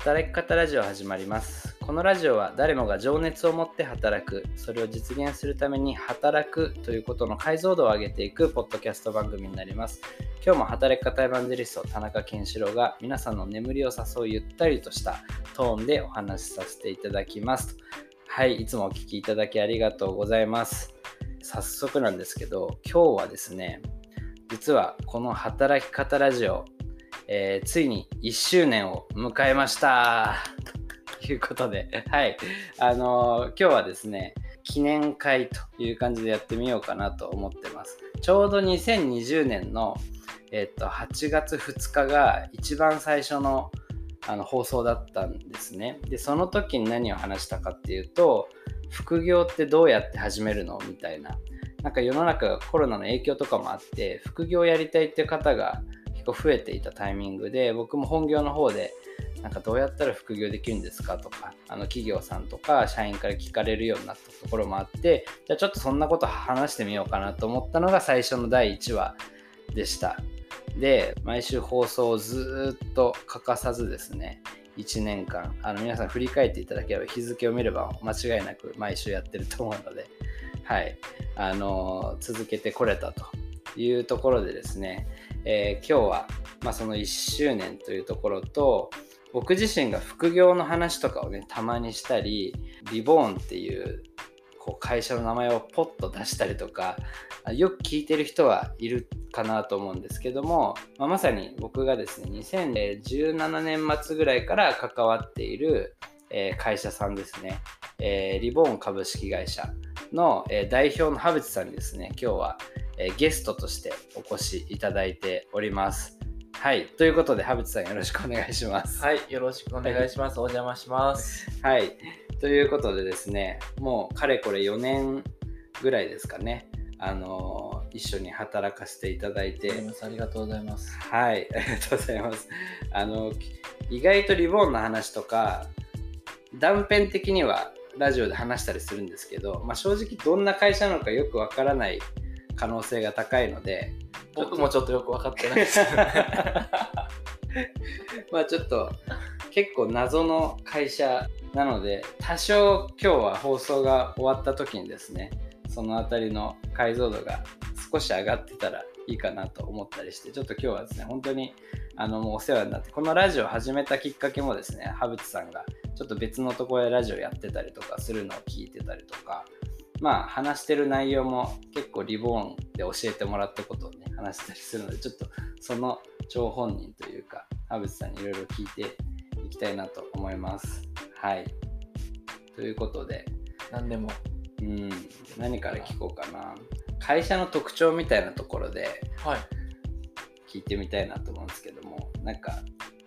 働き方ラジオ始まります。このラジオは誰もが情熱を持って働くそれを実現するために働くということの解像度を上げていくポッドキャスト番組になります。今日も働き方エヴァンジェリスト田中健志郎が皆さんの眠りを誘うゆったりとしたトーンでお話しさせていただきます。はいいつもお聴きいただきありがとうございます。早速なんですけど今日はですね実はこの働き方ラジオえー、ついに1周年を迎えました。ということで、はい。あのー、今日はですね、記念会という感じでやってみようかなと思ってます。ちょうど2020年の、えっと、8月2日が一番最初のあの放送だったんですね。で、その時に何を話したかっていうと、副業ってどうやって始めるの？みたいな。なんか世の中がコロナの影響とかもあって、副業やりたいっていう方が結構増えていたタイミングで僕も本業の方でなんかどうやったら副業できるんですかとかあの企業さんとか社員から聞かれるようになったところもあってじゃあちょっとそんなこと話してみようかなと思ったのが最初の第1話でした。で毎週放送をずっと欠かさずですね1年間あの皆さん振り返っていただければ日付を見れば間違いなく毎週やってると思うのではいあの続けてこれたというところでですねえー、今日は、まあ、その1周年というところと僕自身が副業の話とかをねたまにしたりリボーンっていうこう会社の名前をポッと出したりとかよく聞いてる人はいるかなと思うんですけども、まあ、まさに僕がですね2017年末ぐらいから関わっている、えー、会社さんですね、えー、リボーン株式会社の、え、代表の羽渕さんにですね今日はえゲストとしてお越しいただいております。はい。ということで、羽渕さんよろしくお願いします。はい。よろしくお願いします。お邪魔します。はい。ということでですね、もうかれこれ4年ぐらいですかね。あのー、一緒に働かせていただいて。ありがとうございます。はい。ありがとうございます。あの、意外とリボンの話とか、断片的にはラジオで話したりするんですけど、まあ、正直どんな会社なのかよくわからない可能性が高いので僕もちょっとよく分かってないですまあちょっと結構謎の会社なので多少今日は放送が終わった時にですねその辺りの解像度が少し上がってたらいいかなと思ったりしてちょっと今日はですね本当にあのもうお世話になってこのラジオを始めたきっかけもですね羽渕さんがちょっと別のところでラジオやってたりとかするのを聞いてたりとかまあ話してる内容も結構リボーンで教えてもらったことをね話したりするのでちょっとその張本人というか田渕さんにいろいろ聞いていきたいなと思います。はい。ということで。何でも。うん。何から聞こうかな。会社の特徴みたいなところで聞いてみたいなと思うんですけども、なんか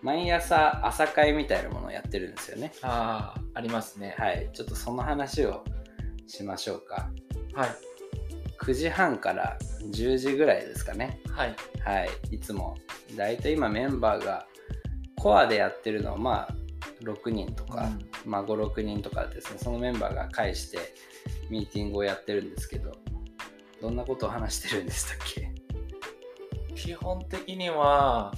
毎朝朝会みたいなものをやってるんですよね。ああありますね。はい。ちょっとその話をしましょうか。はい。9時半から10時ぐらいですかね。はい。はい。いつも。だいたい今メンバーがコアでやってるのはまあ6人とか、うん、まあ5、6人とかですね、そのメンバーが介してミーティングをやってるんですけど、どんなことを話してるんでしたっけ？基本的には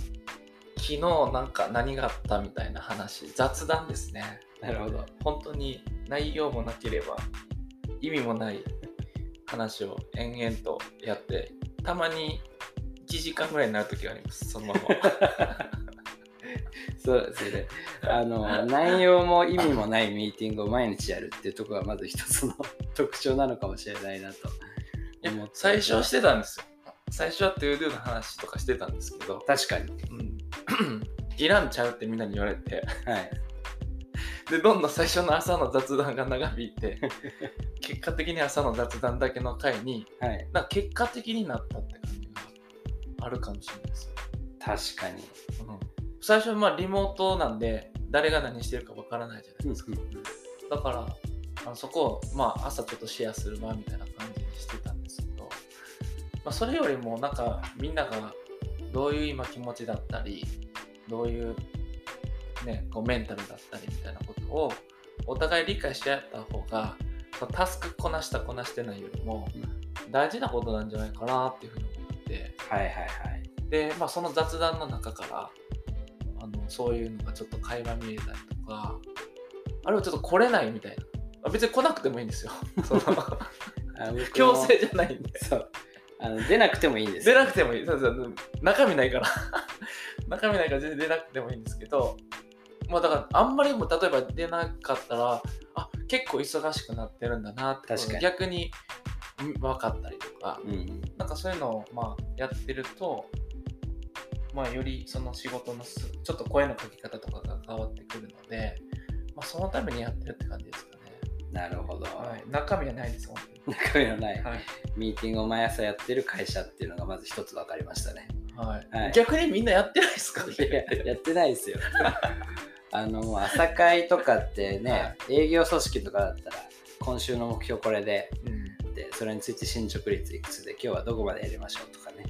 昨日なんか何があったみたいな話雑談ですねなるほど本当に内容もなければ意味もない話を延々とやってたまに1時間ぐらいになる時がありますそのまま。そうですね。あの 内容も意味もないミーティングを毎日やるっていうところがまず一つの特徴なのかもしれないなと最初はしてたんですよ。最初は to do の話とかしてたんですけど。確かに、うん、いらんちゃうってみんなに言われて、はい、でどんどん最初の朝の雑談が長引いて 結果的に朝の雑談だけの回に、はい、な結果的になったって感じがあるかもしれないです確かに、うん、最初はまあリモートなんで誰が何してるかわからないじゃないですか、だからあのそこを、まあ、朝ちょっとシェアするわみたいな感じにしてたんですけど、まあ、それよりもなんかみんながどういう今気持ちだったりどういうね、こうメンタルだったりみたいなことをお互い理解し合った方がタスクこなしたこなしてないよりも大事なことなんじゃないかなっていうふうに思って、はいはいはい、で、まあ、その雑談の中からああのそういうのがちょっと垣間見えたりとかあるいはちょっと来れないみたいな。あ別に来なくてもいいんですよ。そ の強制じゃないんで。そう。あの出なくてもいいんです。出よなくてもいい。そうそう。中身ないから。中身ないから全然出なくてもいいんですけどまあだからあんまりも例えば出なかったらあ結構忙しくなってるんだなって確かに。逆にうん分かったりとか。うんなんかそういうのをまあやってるとまあよりその仕事のすちょっと声のかけ方とかが変わってくるので、まあ、そのためにやってるって感じですかね。なるほど、はい、中身はないです、本中身のない。はい。ミーティングを毎朝やってる会社っていうのがまず一つ分かりましたね。はい。はい。逆にみんなやってないですかいややってないですよ あのもう朝会とかってね、は営業組織とかだったら今週の目標これでうん。でそれについて進捗率いくつで今日はどこまでやりましょうとかね。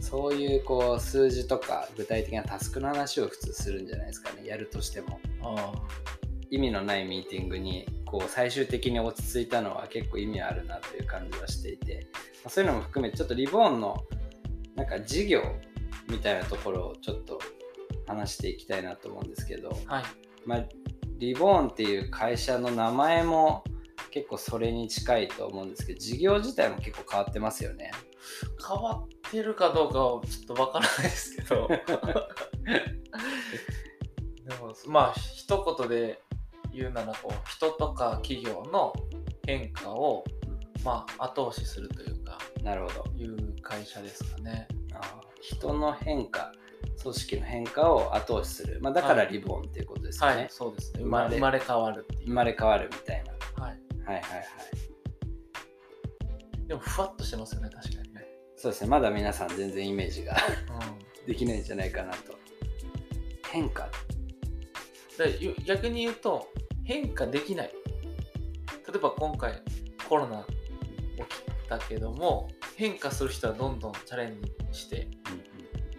そういうこう数字とか具体的なタスクの話を普通するんじゃないですかね。やるとしても。あ。意味のないミーティングにこう最終的に落ち着いたのは結構意味あるなという感じはしていて、まあそういうのも含めてちょっとリボーンのなんか事業みたいなところをちょっと話していきたいなと思うんですけど、あはい。まあ、リボーンっていう会社の名前も結構それに近いと思うんですけど事業自体も結構変わってますよね。変わってるかどうかはちょっとわからないですけど。でもまあ一言で言うならこう人とか企業の変化をまあ後押しするというかなるほど。いう会社ですかね。あー。人の変化組織の変化を後押しする、まあ、だからリボーンっていうことですよね、はい、そうですね。生生まれ生まれ変わる。生まれ変わるみたいなはい。はいはいはいでもふわっとしてますよね、確かにね。そうですねまだ皆さん全然イメージがうん。できないんじゃないかなと変化逆に言うと変化できない例えば今回コロナ起きたけども変化する人はどんどんチャレンジして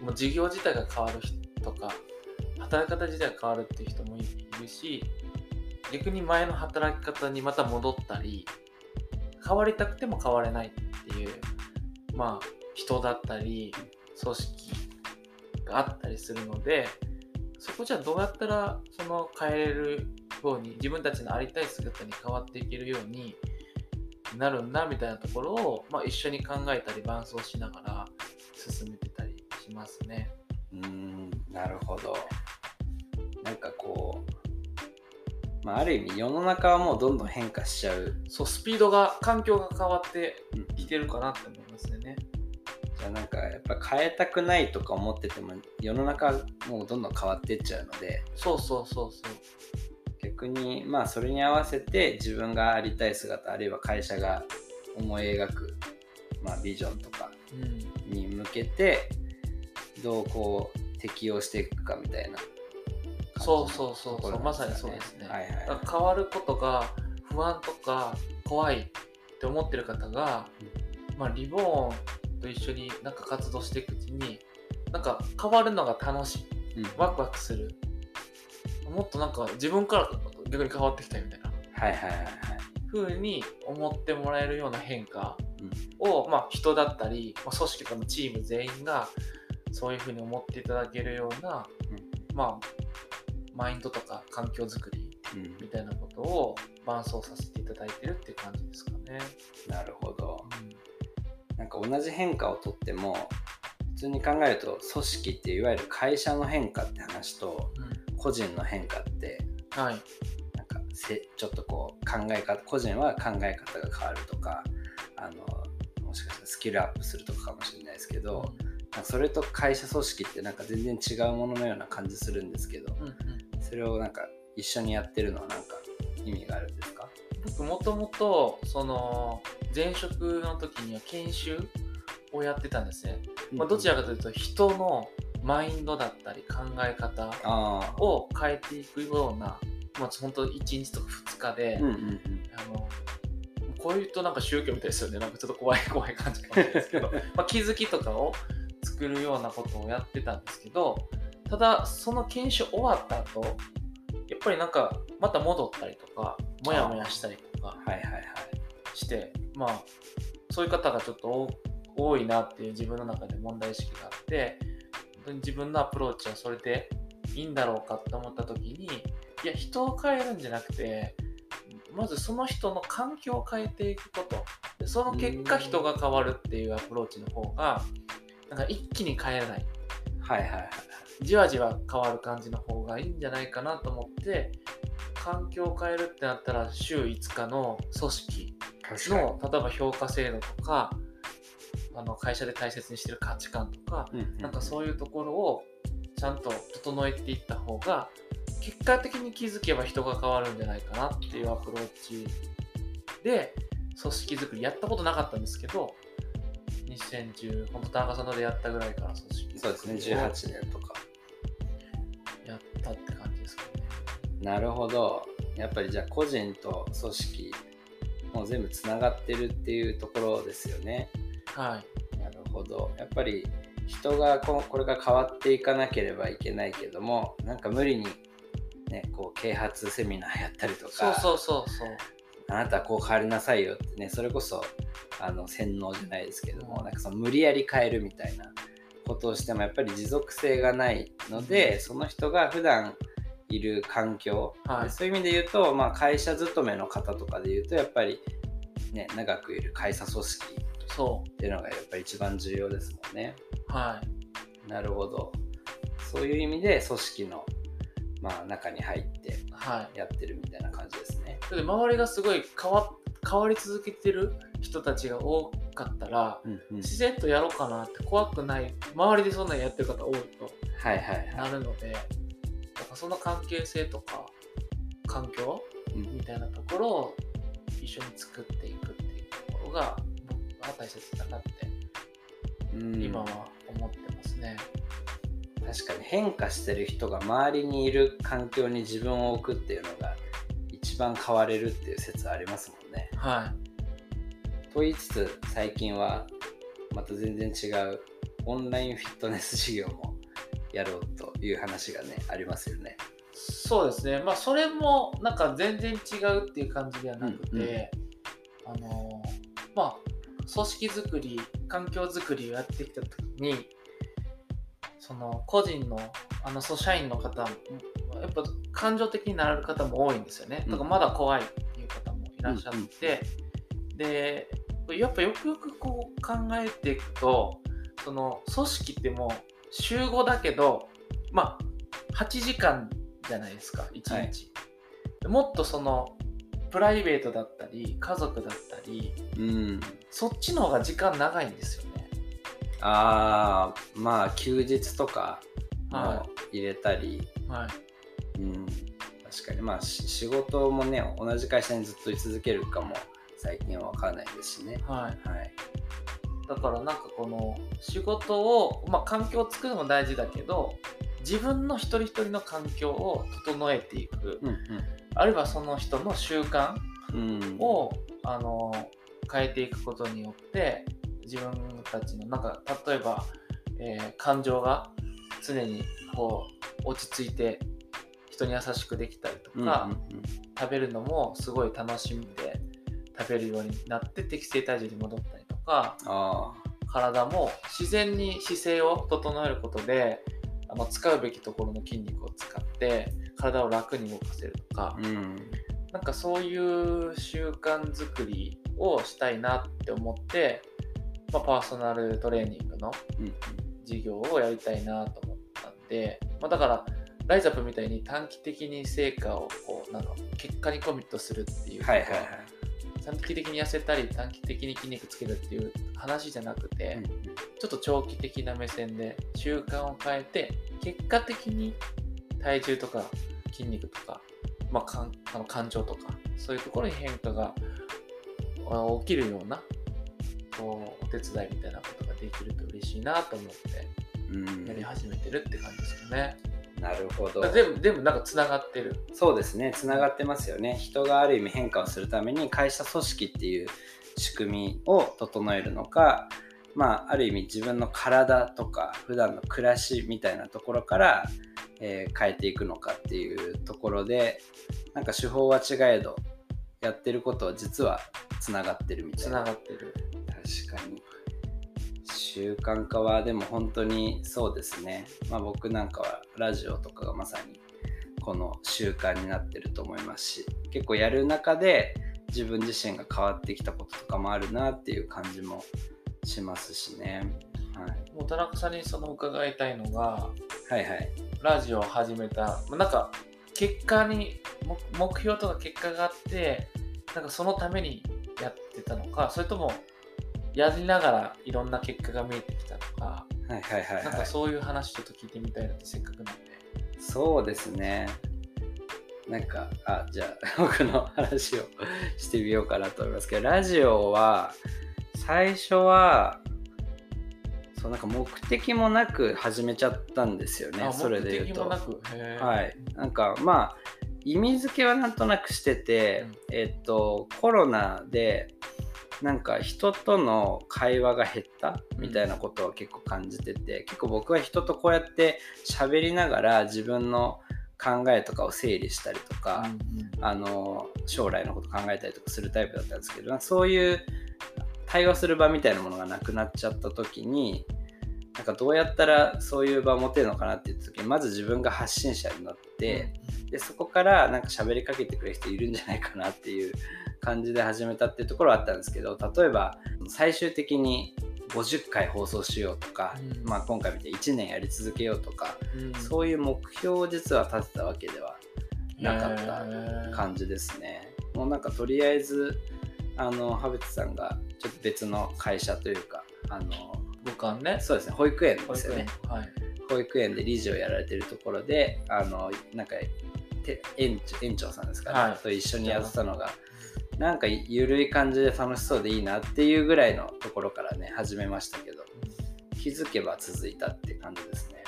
もう事業自体が変わる人とか働き方自体が変わるっていう人もいるし逆に前の働き方にまた戻ったり変わりたくても変われないっていうまあ人だったり組織があったりするのでそこじゃどうやったらその変えれるように自分たちのありたい姿に変わっていけるようになるんだみたいなところを、まあ、一緒に考えたり伴走しながら進めてますね。うーんなるほどなんかこう、まあ、ある意味世の中はもうどんどん変化しちゃう、そうスピードが環境が変わってうんきてるかなって思いますね。じゃあなんかやっぱ変えたくないとか思ってても世の中もうどんどん変わっていっちゃうのでそうそうそうそう。逆にまあそれに合わせて自分がありたい姿あるいは会社が思い描く、まあ、ビジョンとかうん、に向けてどうこう適応していくかみたいな。そうそうそうそうまさにそうですね。はいはい。だから変わることが不安とか怖いって思ってる方が、まあ、リボーンと一緒になんか活動していくうちになんか変わるのが楽しい。うん。ワクワクする。もっとなんか自分から逆に変わってきたいみたいな。はいはいはいはい。風に思ってもらえるような変化うん。を、まあ、人だったり、まあ、組織とかのチーム全員がそういう風に思っていただけるような、まあマインドとか環境づくりうん。みたいなことを伴走させていただいてるっていう感じですかね。なるほど。うん。なんか同じ変化をとっても普通に考えると組織っていわゆる会社の変化って話と個人の変化ってはい。なんかせちょっとこう考え方個人は考え方が変わるとかあのもしかしたらスキルアップするとかかもしれないですけど、なん。かそれと会社組織ってなんか全然違うもののような感じするんですけどうんうん。それをなんか一緒にやってるのはなんか意味があるんですか？僕もともとその前職の時には研修をやってたんですね。まあ、どちらかというと人のマインドだったり考え方を変えていくような、まあ、本当1日とか2日で、うんうんうん。あのこういうとなんか宗教みたいですよね。なんかちょっと怖い怖い感じかもしれないですけど。まあ気づきとかを作るようなことをやってたんですけどただその研修終わった後やっぱりなんかまた戻ったりとかモヤモヤしたりとかはいはいはいしてまあそういう方がちょっと多いなっていう自分の中で問題意識があって本当に自分のアプローチはそれでいいんだろうかって思った時にいや人を変えるんじゃなくてまずその人の環境を変えていくこと。その結果人が変わるっていうアプローチの方がなんか一気に変えない。はいはいはいじわじわ変わる感じの方がいいんじゃないかなと思って環境を変えるってなったら週5日の組織の例えば評価制度とかあの会社で大切にしてる価値観とかうんうんなんかそういうところをちゃんと整えていった方が結果的に気づけば人が変わるんじゃないかなっていうアプローチで組織づくりやったことなかったんですけど2010本当田中さんのでやったぐらいから組織そうですねづくりを18年とか。やったって感じですかね。なるほど。やっぱりじゃあ個人と組織もう全部つながってるっていうところですよね。はい。なるほど。やっぱり人がここれが変わっていかなければいけないけどもなんか無理にねこう啓発セミナーやったりとか。そうそうそうそうあなたはこう変わりなさいよってねそれこそあの洗脳じゃないですけどもなんかその無理やり変えるみたいなことをしてもやっぱり持続性がないのでその人が普段いる環境、はいそういう意味で言うと、まあ、会社勤めの方とかで言うとやっぱり、ね、長くいる会社組織そっていうのがやっぱり一番重要ですもんね。うはいなるほど。そういう意味で組織の、まあ、中に入ってはいやってるみたいな感じですね。だって周りがすごい変わ変わり続けてる人たちが多かったらうんうん、自然とやろうかなって怖くない周りでそんなんやってる方多いとはいはいは。ないるのでだからその関係性とか環境うんみたいなところを一緒に作っていくっていうところが僕は大切だなってうん今は思ってますね。確かに変化してる人が周りにいる環境に自分を置くっていうのが一番変われるっていう説ありますもんね。はい。と言いつつ最近はまた全然違うオンラインフィットネス事業もやろうという話がねありますよね。そうですね。まあそれもなんか全然違うっていう感じではなくて、うんうんあのまあ組織づくり環境づくりをやってきた時にその個人のあのそう社員の方もやっぱ感情的になられる方も多いんですよね。だからまだ怖いっていう方もいらっしゃって、でやっぱよくよくこう考えていくとその組織ってもう週5だけどまあ8時間じゃないですか1日、はい。もっとそのプライベートだったり家族だったりうん。そっちの方が時間長いんですよ。ねああまあ休日とかもは入れたり、はいうん、確かにまあし仕事もね同じ会社にずっと居続けるかも最近は分からないですしね。はいはい。だからなんかこの仕事をまあ環境を作るのも大事だけど自分の一人一人の環境を整えていく、うんあるいはその人の習慣うん。うん。を、あの変えていくことによって自分たちのなんか例えば、えー感情が常にこう落ち着いて人に優しくできたりとうんか、うん食べるのもすごい楽しんで食べるようになって適正体重に戻ったりとかあ体も自然に姿勢を整えることであの使うべきところの筋肉を使って体を楽に動かせるとか、あ。うん。なんかそういう習慣づくりをしたいなって思って、まあ、パーソナルトレーニングのうん事業をやりたいなと思ったんで、まあ、だからライザップみたいに短期的に成果をこうなんか結果にコミットするっていう、はいはいはい。短期的に痩せたり短期的に筋肉つけるっていう話じゃなくて、うんちょっと長期的な目線で習慣を変えて結果的に体重とか筋肉とか、まあ、かんあの感情とかそういうところに変化があ起きるようなこうお手伝いみたいなことができると嬉しいなと思ってうんやり始めてるって感じですよね。なるほど全部全部なんかつながってる。そうですねつながってますよね人がある意味変化をするために会社組織っていう仕組みを整えるのかまあある意味自分の体とか普段の暮らしみたいなところから、えー変えていくのかっていうところでなんか手法は違えどやってることは実はつながってるみたついなながってる。確かに習慣化はでも本当にそうですね。まあ僕なんかはラジオとかがまさにこの習慣になってると思いますし、結構やる中で自分自身が変わってきたこととかもあるなっていう感じもしますしね。はい、もう田中さんにその伺いたいのが、はいはい、ラジオを始めた、なんか結果に目標とか結果があってなんかそのためにやってたのかそれともやりながらいろんな結果が見えてきたのか、はいはいはい、はい、なんかそういう話ちょっと聞いてみたいなってせっかくなんで。そうですね。なんかあじゃあ僕の話をしてみようかなと思いますけどラジオは最初はそうなんか目的もなく始めちゃったんですよねそれで言うと。はい。なんかまあ意味付けはなんとなくしてて、うん、えっとコロナでなんか人との会話が減ったみたいなことは結構感じてて、結構僕は人とこうやって喋りながら自分の考えとかを整理したりとか、うん、あの将来のこと考えたりとかするタイプだったんですけどそういう対話する場みたいなものがなくなっちゃった時になんかどうやったらそういう場を持てるのかなって言った時にまず自分が発信者になってでそこからなんか喋りかけてくれる人いるんじゃないかなっていう感じで始めたっていうところはあったんですけど例えば最終的に50回放送しようとか、うん、まあ、今回見て1年やり続けようとか、うん、そういう目標を実は立てたわけではなかった感じですね。もうなんかとりあえずあの羽別さんがちょっと別の会社というかあの僕はね。そうですね保育園ですよね。はい、保育園で理事をやられてるところであのなんか園園長さんですかね、はい、と一緒にやってたのが。なんかゆるい感じで楽しそうでいいなっていうぐらいのところからね始めましたけど。気づけば続いたって感じですね。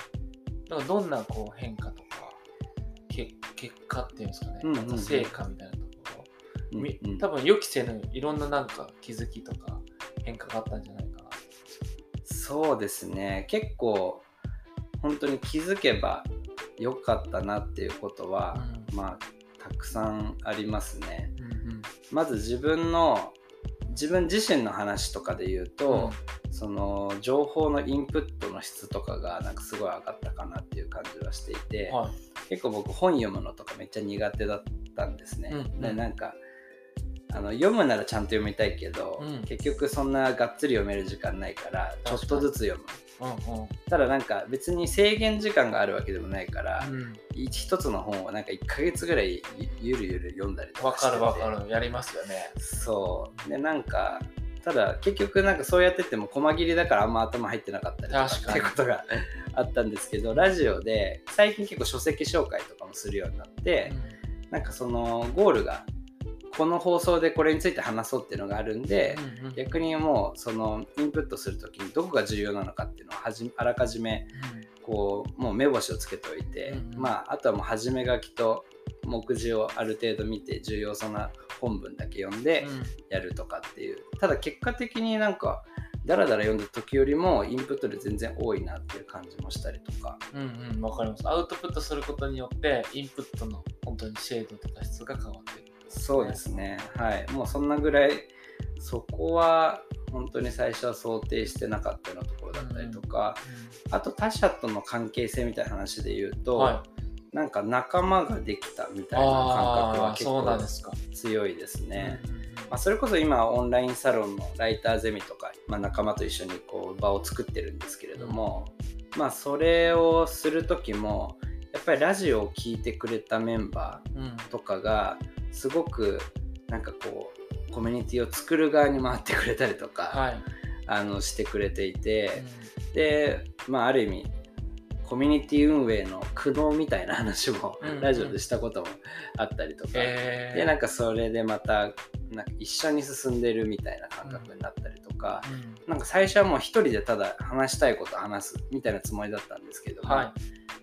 だからどんなこう変化とかけ結果っていうんですかね、うんうんうん、成果みたいなところ、うんうん、多分予期せぬいろんななんか気づきとか変化があったんじゃないかな。そうですね。結構本当に気づけば良かったなっていうことは、うん、まあたくさんありますね。うんうん、まず自分の自分自身の話とかで言うと、うん、その情報のインプットの質とかがなんかすごい上がったかなっていう感じはしていて、はい、結構僕本読むのとかめっちゃ苦手だったんですね。うんうん、でなんかあの読むならちゃんと読みたいけど、うん、結局そんながっつり読める時間ないからちょっとずつ読む。うんうん、ただなんか別に制限時間があるわけでもないから、うん、一つの本をなんか1ヶ月ぐらいゆるゆる読んだりとかしてわかるわかる。やりますよね。そう。でなんかただ結局なんかそうやってても細切りだからあんま頭入ってなかったりとかっていうことが あったんですけどラジオで最近結構書籍紹介とかもするようになって、うん、なんかそのゴールがこの放送でこれについて話そうっていうのがあるんで、うんうん、逆にもうそのインプットする時にどこが重要なのかっていうのをはじあらかじめこうもう目星をつけておいて、うんうん、まああとはもう始め書きと目次をある程度見て重要そうな本文だけ読んでやるとかっていう、うん、ただ結果的になんかだらだら読んだ時よりもインプットで全然多いなっていう感じもしたりとか。うんうんわかります。アウトプットすることによってインプットの本当に精度とか質が変わってるそうですね。はい。もうそんなぐらいそこは本当に最初は想定してなかったようなところだったりとか、うんうん、あと他者との関係性みたいな話で言うと、はい、なんか仲間ができたみたいな感覚は結構強いですね。まあ、それこそ今オンラインサロンのライターゼミとか、まあ、仲間と一緒にこう場を作ってるんですけれども、うん、まあそれをする時もやっぱりラジオを聴いてくれたメンバーとかが、うんすごくなんかこうコミュニティを作る側に回ってくれたりとか、はい、あのしてくれていて、うん、でまあある意味コミュニティ運営の苦悩みたいな話もラジオでしたこともあったりとか、うんうん、でなんかそれでまたなんか一緒に進んでるみたいな感覚になったりとか、うん、なんか最初はもう一人でただ話したいこと話すみたいなつもりだったんですけども、はい、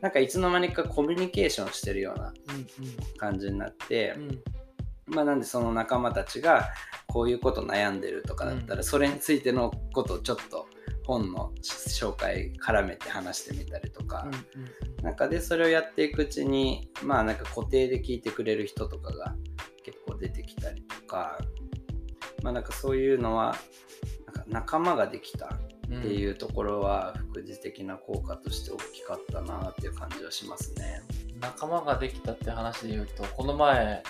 なんかいつの間にかコミュニケーションしてるような感じになって、うんうんまあ、なんでその仲間たちがこういうこと悩んでるとかだったら、それについてのことをちょっと本の紹介絡めて話してみたりとか、なんかでそれをやっていくうちにまあなんか固定で聞いてくれる人とかが結構出てきたりとかまあなんかそういうのはなんか仲間ができたっていうところは副次的な効果として大きかったなっていう感じはしますね。仲間ができたって話で言うとこの前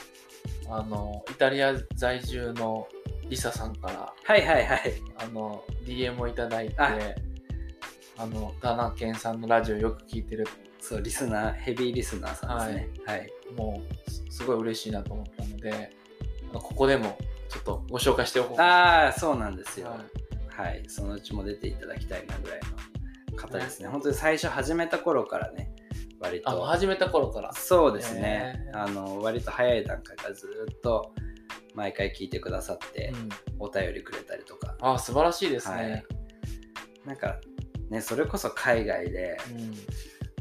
あのイタリア在住のリサさんからはいはいはい。あの DM をいただいてああの田中健さんのラジオよく聞いてるそう、リスナー、ヘビーリスナーさんですね。はい。もうすすごい嬉しいなと思ったのでここでもちょっとご紹介しておこうかああ、そうなんですよ。ははい、そのうちも出ていただきたいなぐらいの方ですね。本当に最初始めた頃からね、割と。始めた頃から。そうですね。あの割と早い段階からずっと毎回聞いてくださってう、ん、お便りくれたりとか。あ素晴らしいですはい。ね、なんかね、それこそ海外でうん。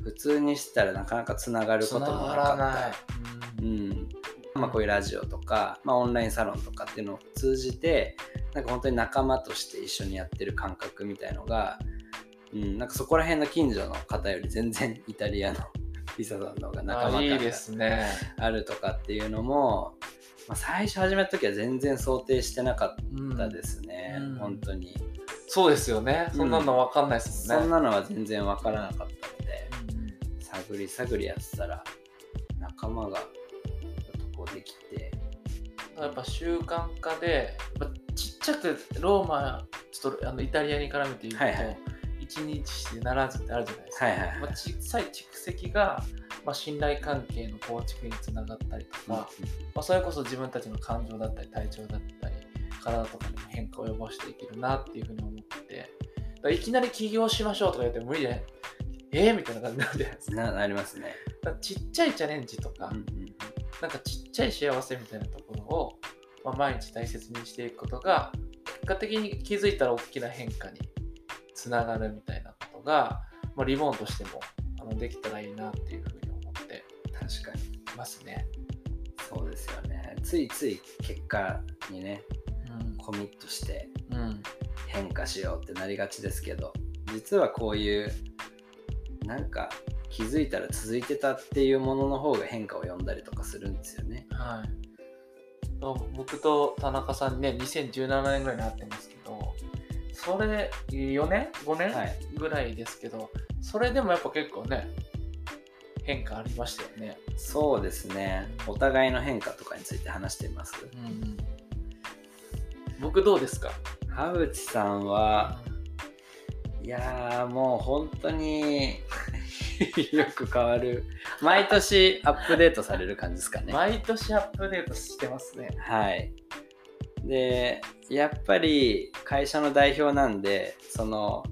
普通にしたらなかなかつながることもなからっない。た。、うん。まあ、こういうラジオとか、まあ、オンラインサロンとかっていうのを通じてなんか本当に仲間として一緒にやってる感覚みたいのが、うん、なんかそこら辺の近所の方より全然イタリアの リサさんの方が仲間感がですね。あるとかっていうのも、まあ、最初始めた時は全然想定してなかったですね、うん。本当に、そうですよね。そんなの分かんないですもんね、そんなのは全然わからなかったのでうん。探り探りやってたら仲間がこうできて。やっぱ習慣化でやっぱちっちゃくローマちょっとあのイタリアに絡めて言うと、はいはい一日してならずってあるじゃないですか、はいはいはい。まあ、小さい蓄積が、まあ、信頼関係の構築につながったりとか、まあ、それこそ自分たちの感情だったり体調だったり体とかにも変化を及ぼしていけるなっていうふうに思ってていきなり起業しましょうとか言っても無理じゃないえー、みたいな感じになるじゃないですか。ななりますね、ちっちゃいチャレンジとか、うんうん。なんかちっちゃい幸せみたいなところを、まあ、毎日大切にしていくことが結果的に気づいたら大きな変化につながるみたいなことが、まあ、リボンとしてもあのできたらいいなっていうふうに思って確かにいますね。そうですよねついつい結果にねコミットしてうん、うん、変化しようってなりがちですけど実はこういうなんか気づいたら続いてたっていうものの方が変化を呼んだりとかするんですよね。はい。僕と田中さんね、2017年ぐらいに会ってますけど、それ4年 ?5 年、はいぐらいですけど、それでもやっぱ結構ね、変化ありましたよね。そうですねお互いの変化とかについて話しています。うん、僕どうですか？羽淵さんはいやーもう本当に よく変わる毎年アップデートされる感じですかね。毎年アップデートしてますね。はい。で、やっぱり会社の代表なんで、その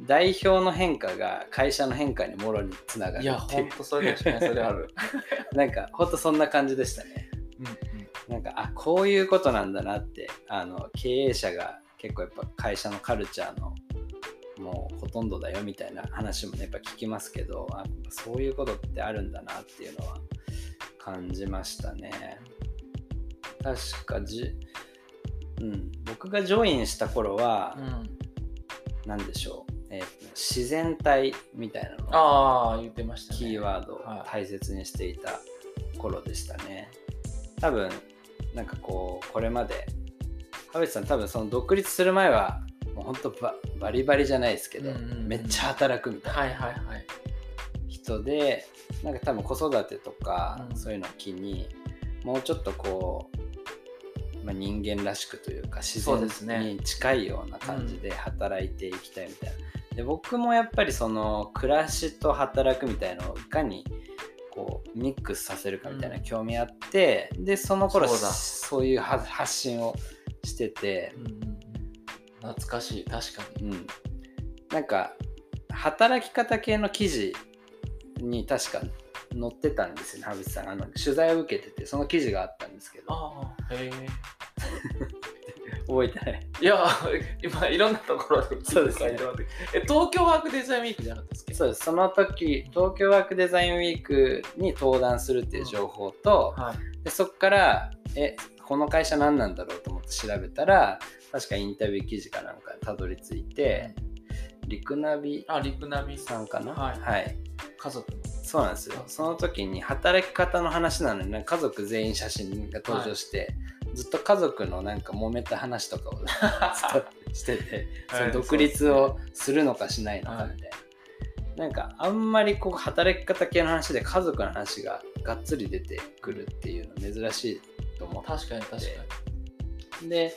代表の変化が会社の変化にもろにつながるいや、っていう。ほんとそれ確かにそれある。なんか、ほんとそんな感じでしたね。うんなんか、あ、こういうことなんだなって、あの、経営者が結構やっぱ会社のカルチャーのもうほとんどだよみたいな話もね、やっぱ聞きますけど、あそういうことってあるんだなっていうのは感じましたね。確かじ、うん、僕がジョインした頃はうん。、うん、何でしょう、えー自然体みたいなのをああ、言ってましたね。キーワードをはい大切にしていた頃でしたね。多分なんかこうこれまで羽淵さん多分その独立する前はもうほんとババリバリじゃないですけど、うんうんうんめっちゃ働くみたいなはいはいはい。人でなんか多分子育てとか、うんそういうのを機にもうちょっとこう、まあ、人間らしくというか自然に近いような感じで働いていきたいみたいな。で僕もやっぱりその暮らしと働くみたいのをいかにこうミックスさせるかみたいなうん。興味あって、でその頃そうだ。そういうは発信をしてて。うん、うんうん。懐かしい、確かに。うん、なんか働き方系の記事に確か載ってたんですよね羽淵さん。あの取材を受けててその記事があったんですけど。ああ、へえ。覚えてない。いや、今いろんなところでそうですね。え、東京ワークデザインウィークじゃなかったですっけ？そうです。その時東京ワークデザインウィークに登壇するっていう情報と、はい。でそこからえこの会社何なんだろうと思って調べたら確かインタビュー記事かなんかたどり着いてリクナビあ、リクナビさんかな？はい。はい、家族。の。そうなんですよ。その時に働き方の話なのにね家族全員写真が登場して、ずっと家族のなんか揉めた話とかをずっとしててはいその独立をするのかしないのかみたいな、なんかあんまりこう働き方系の話で家族の話ががっつり出てくるっていうの珍しいと思って。確かに確かに。で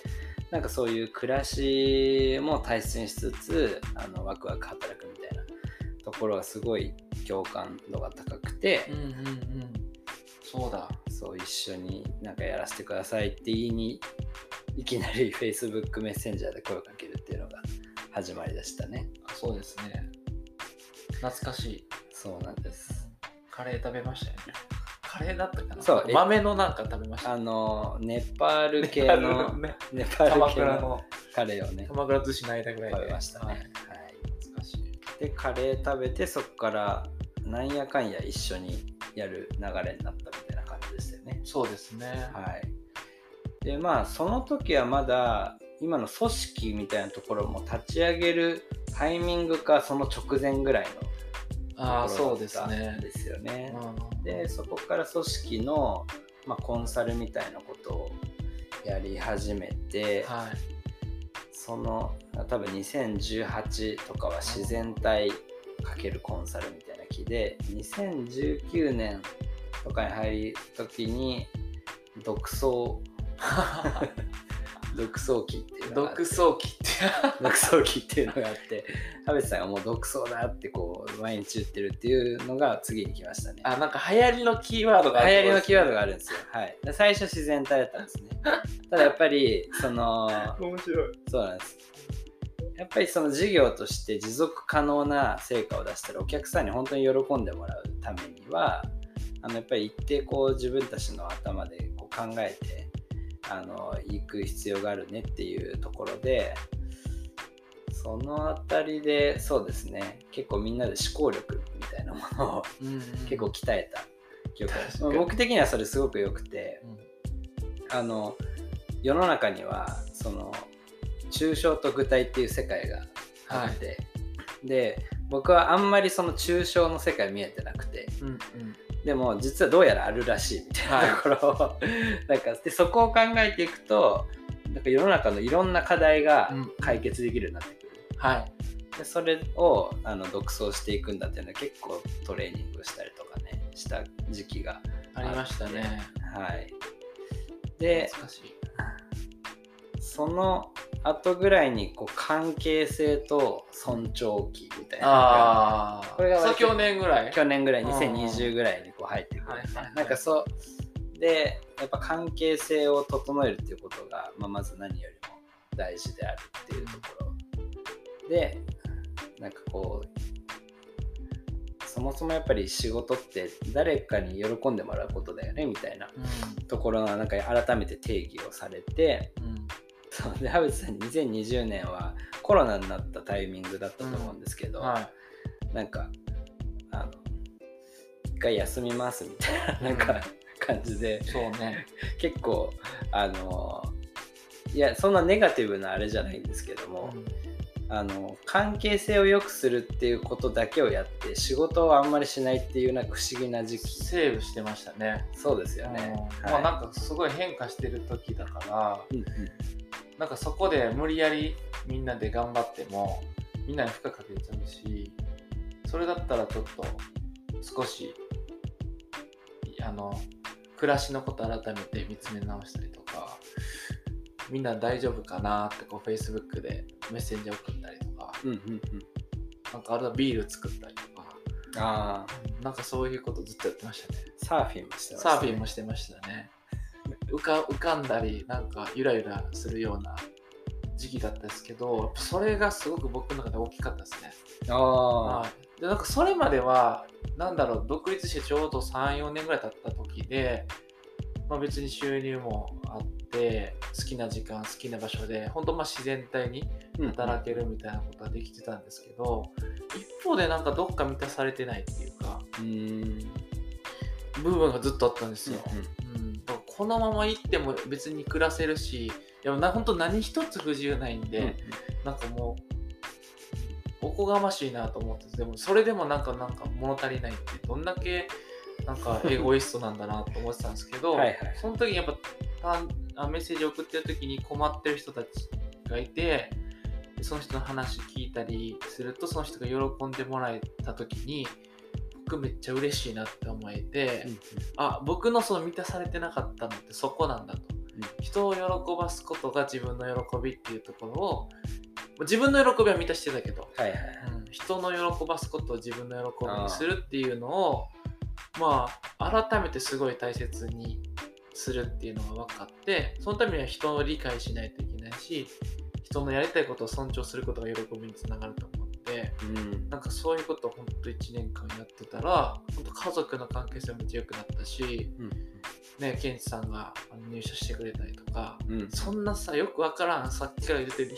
なんかそういう暮らしも大切にしつつあのワクワク働くみたいなところがすごい共感度が高くて、うんうんうん。そうだそう一緒になんかやらせてくださいって言いにいきなり Facebook メッセンジャーで声をかけるっていうのが始まりでしたね。あそうですね。懐かしい。そうなんです。カレー食べましたよね。カレーだったかな。そうえ豆のなんか食べました。あのネパール系のね。ネパー鎌ル系のカレーをね鎌倉寿司の間ぐらいで。食べましたね、はい。はい。懐かしい。でカレー食べてそこからなんやかんや一緒にやる流れになったみたいな感じでした。よね。そうですね。はい、でまあその時はまだ今の組織みたいなところも立ち上げるタイミングかその直前ぐらいのあそうですね。ですよね。うん。でそこから組織の、まあ、コンサルみたいなことをやり始めて、はい。その多分2018とかは自然体かけるコンサルみたいな期で2019年とかに入り時に独創。独創期っていうのがあって。独創期って独創期っていうのがあって。田淵さんがもう独創だってこう毎日言ってるっていうのが次に来ましたね。あなんか流行りのキーワードがあ流る行りのキーワードがあるんですよ。はい。で最初自然体だったんですね。ただやっぱりその面白い。そうなんです。やっぱりその事業として持続可能な成果を出したらお客さんに本当に喜んでもらうためにはあのやっぱり一定こう自分たちの頭でこう考えてあの行く必要があるねっていうところでそのあたりでそうですね。結構みんなで思考力みたいなものを結構鍛えた記憶。僕的にはそれすごく良くてうん。あの世の中にはその抽象と具体っていう世界があって、で僕はあんまりその抽象の世界見えてなくてうんうんでも実はどうやらあるらしいみたいなところを、なんかでそこを考えていくとなんか世の中のいろんな課題がうん。解決できるようになってくる、はい。でそれをあの独走していくんだっていうのは結構トレーニングしたりとかねした時期がありましたね。はい。でその後ぐらいにこう関係性と尊重期みたいなこれが去年ぐらい？去年ぐらいうん2020ぐらいにこう入ってくる、はいはいはい。なんかそう。でやっぱ関係性を整えるっていうことが、まあ、まず何よりも大事であるっていうところ。でなんかこうそもそもやっぱり仕事って誰かに喜んでもらうことだよねみたいなところのなんか改めて定義をされてうん。うんそう。で羽淵さん2020年はコロナになったタイミングだったと思うんですけど、はい。なんかあの一回休みますみたいななんか、うん感じで。そうね。結構あのいやそんなネガティブなあれじゃないんですけども、あの関係性を良くするっていうことだけをやって仕事をあんまりしないっていうなんか不思議な時期。セーブしてましたね。そうですよね、うん。まあなんかすごい変化してる時だからうんうん。なんかそこで無理やりみんなで頑張ってもみんなに負荷かけちゃうしそれだったらちょっと少しあの暮らしのこと改めて見つめ直したりとかみんな大丈夫かなってこう Facebook でメッセンジャー送ったりとかうんうんうん。なんかあれはビール作ったりとか。ああなんかそういうことずっとやってましたね。サーフィンもしてました、サーフィンもしてましたね。浮か浮かんだりなんかゆらゆらするような時期だったですけどそれがすごく僕の中で大きかったですね。ああはい、でなんかそれまではなんだろう独立してちょうど34年ぐらい経った時で、まあ、別に収入もあって好きな時間好きな場所で本当まあ自然体に働けるみたいなことはできてたんですけど、一方でなんかどっか満たされてないっていうかうーん。部分がずっとあったんですよ、うんうん、このまま行っても別に暮らせるしいやな本当何一つ不自由ないんで、うん。なんかもうおこがましいなと思ってでもそれでもなんかなんか物足りないってどんだけなんかエゴイストなんだなと思ってたんですけどはいはい。その時にやっぱ単あメッセージを送ってる時に困ってる人たちがいてでその人の話聞いたりするとその人が喜んでもらえた時に僕めっちゃ嬉しいなって思えて、あ僕のその満たされてなかったのってそこなんだと、人を喜ばすことが自分の喜びっていうところを自分の喜びは満たしてたけど、はいはいうん。人の喜ばすことを自分の喜びにするっていうのをまあ改めてすごい大切にするっていうのが分かってそのためには人を理解しないといけないし人のやりたいことを尊重することが喜びにつながると思ってうん。なんかそういうことを本当1年間やってたら本当家族の関係性も強くなったし、ね、ケンチさんが入社してくれたりとかうん。そんなさよくわからんさっきから言ってるリ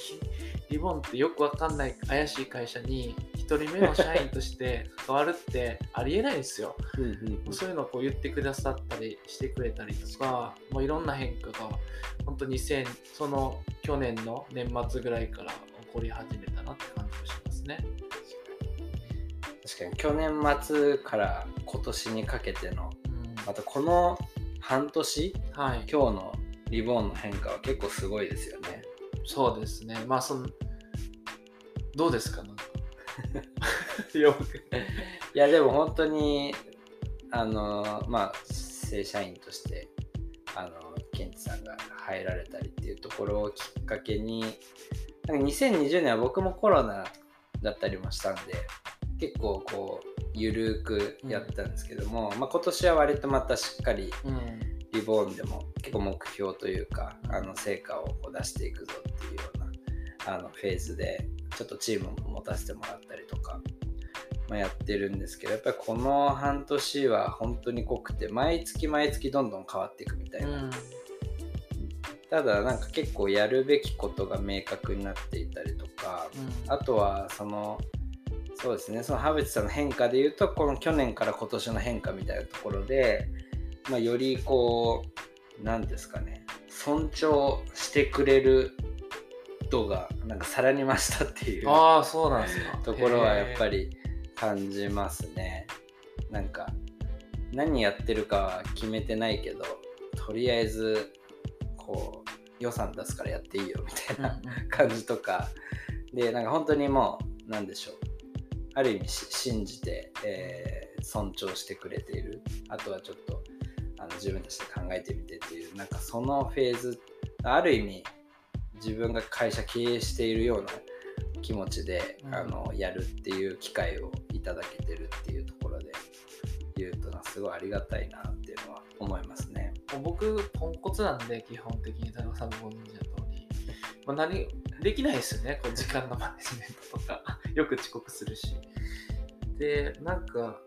リボンってよくわかんない怪しい会社に1人目の社員として関わるってありえないんですよ。うんうんそういうのをこう言ってくださったりしてくれたりとか、もういろんな変化が本当2000その去年の年末ぐらいから起こり始めたなって感じがしますね。確かに去年末から今年にかけてのうん。またこの半年はい、今日のリボンの変化は結構すごいですよね。そうですね。まあそのどうですか？なんか。いや僕いやでも本当にあのまあ正社員としてあのケンチさんが入られたりっていうところをきっかけになんか2020年は僕もコロナだったりもしたんで結構こうゆるくやったんですけども、まあ、今年は割とまたしっかりうん。リボーンでも結構目標というかあの成果をこう出していくぞっていうようなあのフェーズでちょっとチームも持たせてもらったりとか、まあ、やってるんですけどやっぱりこの半年は本当に濃くて毎月毎月どんどん変わっていくみたいな、うんただなんか結構やるべきことが明確になっていたりとかあとはそのそうですねそのハブチさんの変化で言うとこの去年から今年の変化みたいなところで、まあ、よりこう何ですかね尊重してくれる度がなんかさらに増したっていうああそうなんですか。ところはやっぱり。り感じますねなんか何やってるかは決めてないけどとりあえずこう予算出すからやっていいよみたいな感じとか。でなんか本当にもうなんでしょう。ある意味し信じて、えー尊重してくれている。あとはちょっとあの自分たちで考えてみてっていう。なんかそのフェーズある意味自分が会社経営しているような気持ちで、うん。あのやるっていう機会をいただけてるっていうところで言うとなすごいありがたいなっていうのは思いますね。もう僕ポンコツなんで基本的に田中さんもご存知の通り、まあ、何できないですよね。こう時間のマネジメントとか。よく遅刻するし。でなんか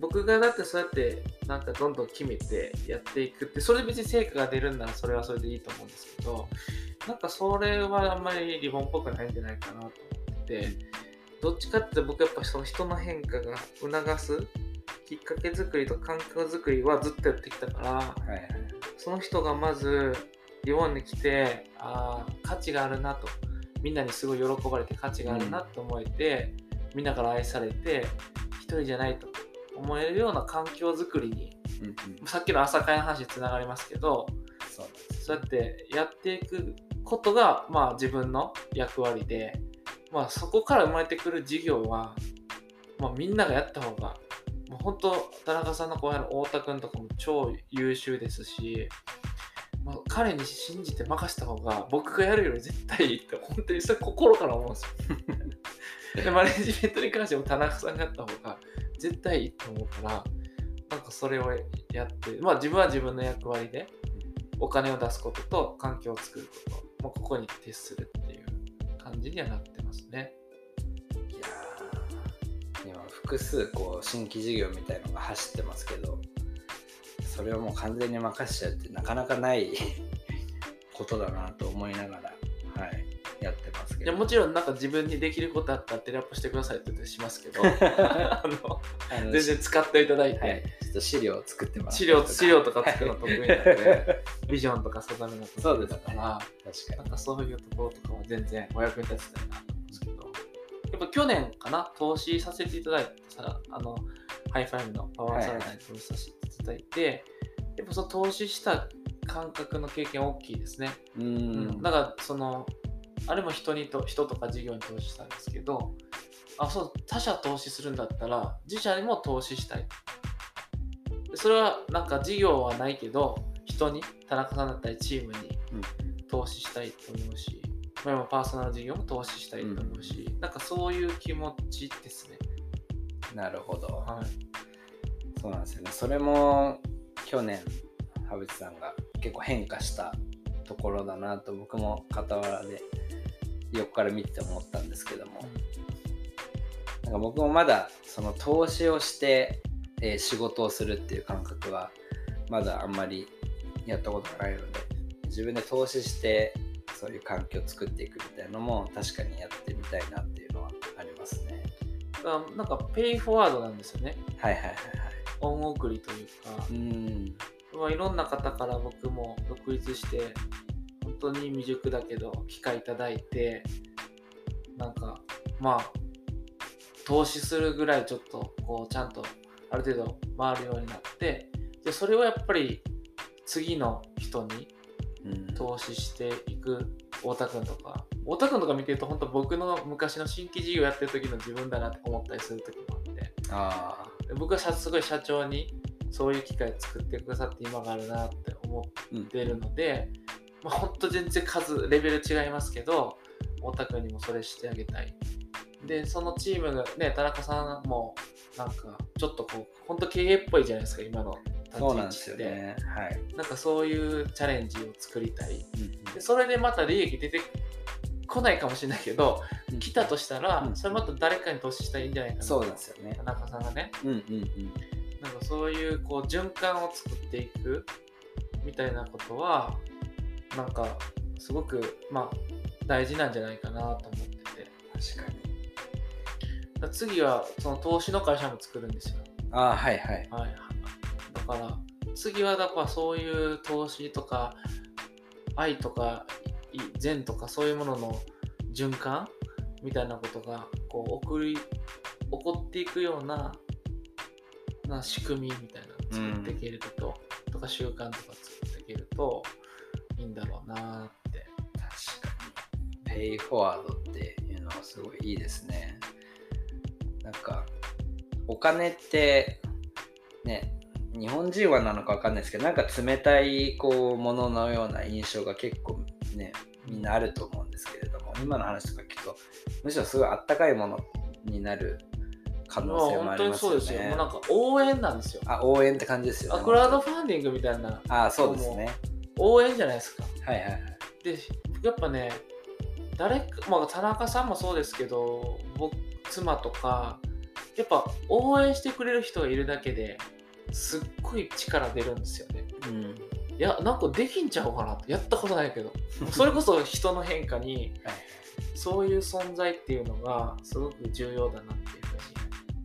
僕がだってそうやってなんかどんどん決めてやっていくってそれで別に成果が出るんならそれはそれでいいと思うんですけどなんかそれはあんまりリボンっぽくないんじゃないかなと思ってどっちかって僕やっぱその人の変化が促すきっかけ作りと環境作りはずっとやってきたからはいはい。その人がまず日本に来てあー価値があるなと。みんなにすごい喜ばれて価値があるなと思えて、みんなから愛されて一人じゃないと思えるような環境づくりにうんうん。さっきの朝会の話につながりますけどそうやってやっていくことが、まあ、自分の役割で、まあ、そこから生まれてくる事業は、まあ、みんながやった方がもう本当田中さんの後輩の太田君とかも超優秀ですし、まあ、彼に信じて任せた方が僕がやるより絶対いいって本当にそれ心から思うんですよ。でマネジメントに関しても田中さんがやった方が絶対いいと思うからなんかそれをやってまあ自分は自分の役割でお金を出すことと環境を作ること、まあ、ここに徹するっていう感じにはなってますね。今複数こう新規事業みたいのが走ってますけどそれをもう完全に任せちゃうってなかなかない ことだなと思いながら、はい、やってますけど。いやもちろんなんか自分にできることあったらテレアップしてくださいって言ってしますけど あの全然使っていただいて、はい、ちょっと資料を作ってます。資料資料とか作るの得意なんで ビジョンとか定めのそうですね。得意だから、確かなんかそういうところとかは全然お役に立ちたいなとっぱ去年かな、投資させていただいてさ、あの、ハイファイブのパワーサラダに投資させていただいて、やっぱその投資した感覚の経験大きいですね。ううん。んだからそのあれも人にと人とか事業に投資したんですけどあそう他社投資するんだったら自社にも投資したい。でそれはなんか事業はないけど人に田中さんだったりチームに投資したいと思うし、まあ今パーソナル事業も投資したいと思うし、なんかそういう気持ちですね。なるほど。はい、そうなんですよね。それも去年羽淵さんが結構変化したところだなと僕も傍らで横から見てて思ったんですけども。なんか僕もまだその投資をして、えー仕事をするっていう感覚はまだあんまりやったことがないので自分で投資してそういう環境を作っていくみたいなのも確かにやってみたいなっていうのはありますね。なんかペイフォワードなんですよね。はいはいはいはい。恩送りというかう、ん。まあ、いろんな方から僕も独立して本当に未熟だけど機会いただいてなんかまあ投資するぐらいちょっとこうちゃんとある程度回るようになってでそれをやっぱり次の人にうん投資していく太田君とか。太田君とか見てると本当僕の昔の新規事業やってる時の自分だなって思ったりする時もあって。あで僕はさすごい社長にそういう機会作ってくださって今があるなって思ってるので、まあ、ほんと全然数レベル違いますけど太田君にもそれしてあげたい。でそのチームがね田中さんもなんかちょっとこう本当経営っぽいじゃないですか今のそうなんですよね。はい。なんかそういうチャレンジを作りたいうんでそれでまた利益出てこないかもしれないけどうん来たとしたら、うんそれまた誰かに投資したらいいんじゃないかなそうなんですよね田。中さんがねうんうんうん。なんかそういうこう循環を作っていくみたいなことはなんかすごくまあ大事なんじゃないかなと思ってて確かに。次はその投資の会社も作るんですよ、ああ、はいはい。はい、だから次はだからそういう投資とか愛とかい善とかそういうものの循環みたいなことがこう送り起こっていくようなな仕組みみたいなの作っていけると、とか習慣とか作っていけるといいんだろうなって確かに。ペイフォワードっていうのはすごいいいですね。なんか、お金って、ね、日本人はなのかわかんないですけど、なんか冷たいこうもののような印象が結構ね、みんなあると思うんですけれども、今の話とか聞くと、むしろすごいあったかいものになる可能性もありますよそうですよもうね。なんか応援なんですよあ、応援って感じですよね。あクラウドファンディングみたいなあ、そうですね。応援じゃないですかはいはいはい。でやっぱね誰か、まあ、田中さんもそうですけど僕妻とかやっぱ応援してくれる人がいるだけですっごい力出るんですよね。うん。いやなんかできんちゃうかなって。やったことないけど。それこそ人の変化にはい。そういう存在っていうのがすごく重要だなっていうふうに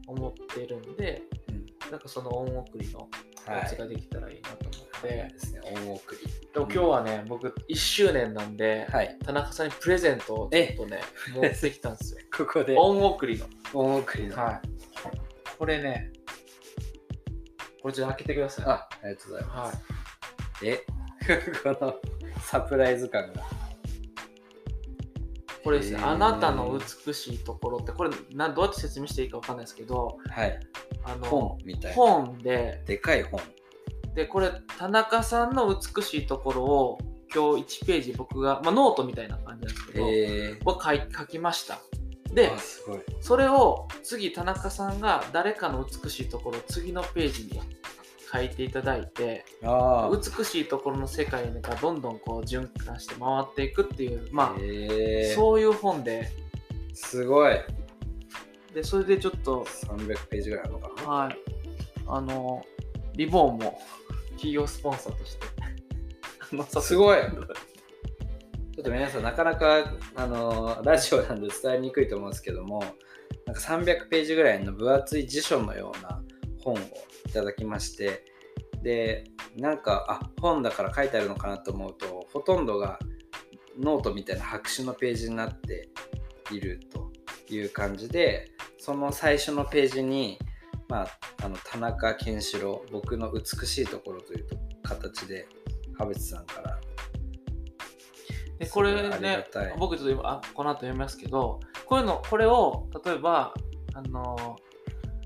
思っているんでうん。なんかその恩送りのやつができたらいいなと思って、はい。ですね、恩送り。でも今日はね僕1周年なんで、はい。田中さんにプレゼントをちょっとね持ってきたんですよ。ここで。恩送りの。恩送りの。はい。これねこれちょっと開けてくださいあ、ありがとうございまはいす。え、このサプライズ感が。これですね、あなたの美しいところって、これなんどうやって説明していいかわかんないですけど、はい。あの本みたいな。本で、でかい本。で、これ、田中さんの美しいところを今日1ページ僕が、まあ、ノートみたいな感じなんですけど、えー。僕書い書きました。で。それを次、田中さんが誰かの美しいところを次のページに書いていただいて、ああ。美しいところの世界がどんどんこう循環して回っていくっていう、まあ、えー、そういう本で、すごい。で、それでちょっと、300ページぐらいあるのかな。はい。あの、リボンも企業スポンサーとして。すごい ちょっと皆さん、なかなか、あの、ラジオなんで伝えにくいと思うんですけども、なんか300ページぐらいの分厚い辞書のような本をいただきまして、で、なんか、あ、本だから書いてあるのかなと思うと、ほとんどがノートみたいな白紙のページになっているという感じで、その最初のページに、まあ、あの田中健志郎僕の美しいところというと形で羽淵さんからでこれね僕ちょっと今あこの後読みますけどこういうのこれを例えばあの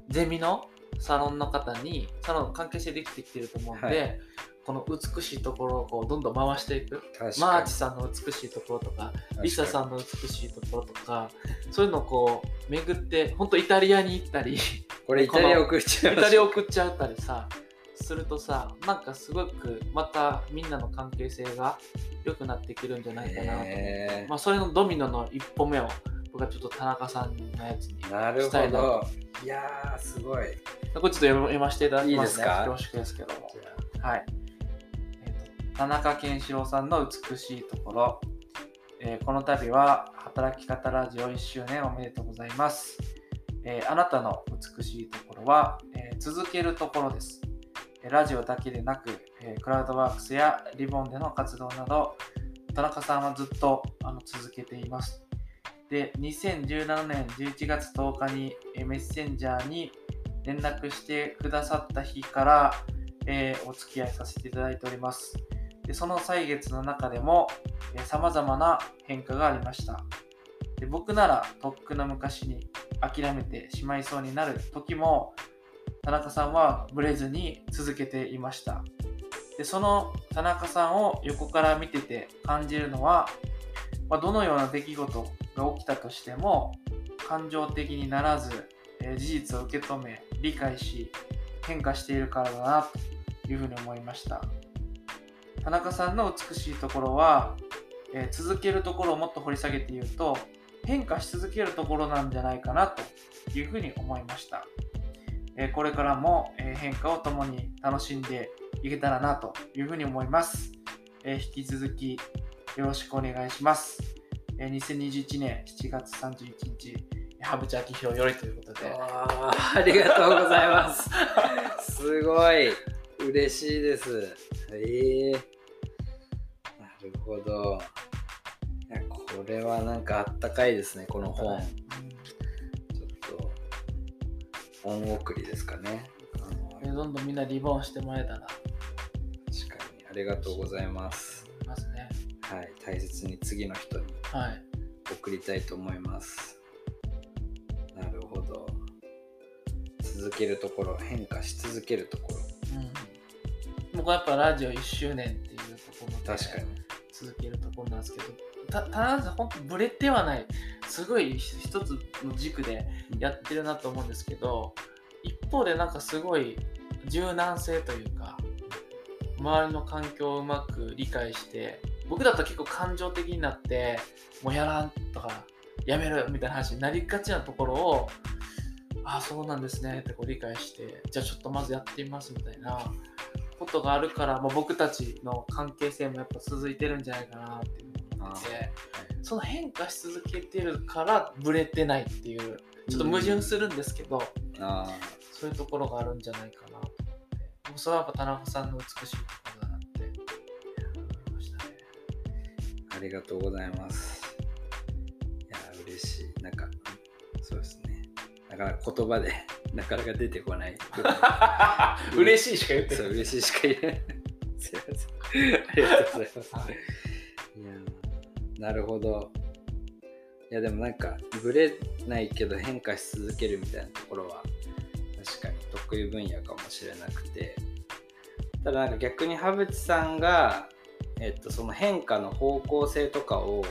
ゼミのサロンの方にサロン関係性できてきてると思うんで、はい。この美しいところをこうどんどん回していく。マーチさんの美しいところとかリサさんの美しいところとかそういうのをこう巡って本当イタリアに行ったりイこれイタリア送っちゃいまタリア送っちゃったりさするとさなんかすごくまたみんなの関係性が良くなってくるんじゃないかなと。思って、へー。まあ、それのドミノの一歩目を僕はちょっと田中さんのやつになるしたいなほどと。いやーすごい。これちょっと読読ませていただきますねいいですか恐縮ですけども。はい。えーと田中健志郎さんの美しいところ、えーこの度は働き方ラジオ1周年おめでとうございます。えーあなたの美しいところは、えー続けるところです。ラジオだけでなく、クラウドワークスやリボンでの活動など、田中さんはずっとあの続けています。で、2017年11月10日にメッセンジャーに連絡してくださった日から、えーお付き合いさせていただいております。でその歳月の中でもさまざまな変化がありましたで。僕ならとっくの昔に諦めてしまいそうになる時も田中さんはブレずに続けていました。でその田中さんを横から見てて感じるのは、まあどのような出来事が起きたとしても感情的にならず、えー事実を受け止め理解し変化しているからだなというふうに思いました田中さんの美しいところは、えー続けるところをもっと掘り下げて言うと変化し続けるところなんじゃないかなというふうに思いました、えーこれからも、えー変化を共に楽しんでいけたらなというふうに思います、えー引き続きよろしくお願いします、えー2021年7月31日羽淵明宏よりということでありがとうございます。すごい嬉しいです。ええなるほど。これはなんかあったかいですね、この本。恩送りですかね。あのでどんどんみんなリボンしてもらえたら確かに、ありがとうございます。ますね。はい、大切に次の人にはい。送りたいと思います。なるほど。続けるところ、変化し続けるところ。うん。僕はやっぱラジオ1周年っていうところで確かに。続けるところなんですけど、たただ本当ブレてはない、すごい一つの軸でやってるなと思うんですけど、一方でなんかすごい柔軟性というか、周りの環境をうまく理解して、僕だと結構感情的になって、もうやらんとか、やめるみたいな話になりがちなところを、ああ、そうなんですねってこう理解して、じゃあちょっとまずやってみますみたいなことがあるから、まあ、僕たちの関係性もやっぱ続いてるんじゃないかなっていうふうに思ってて、その変化し続けてるからブレてないっていう、ちょっと矛盾するんですけど、あそういうところがあるんじゃないかなと思って、僕それはやっぱ田中さんの美しいところだなって思いましたね。あ、ありがとうございます。いや、嬉しい。なんか、そうですね。なかなか言葉で なかなか出てこない。嬉しいしか言ってそう、ない。嬉しいしか言えない。すいません。ありがとうございます。はいいやーなるほど。いやでもなんかブレないけど変化し続けるみたいなところは確かに得意分野かもしれなくて。ただなんか逆に羽淵さんが、えっと、その変化の方向性とかを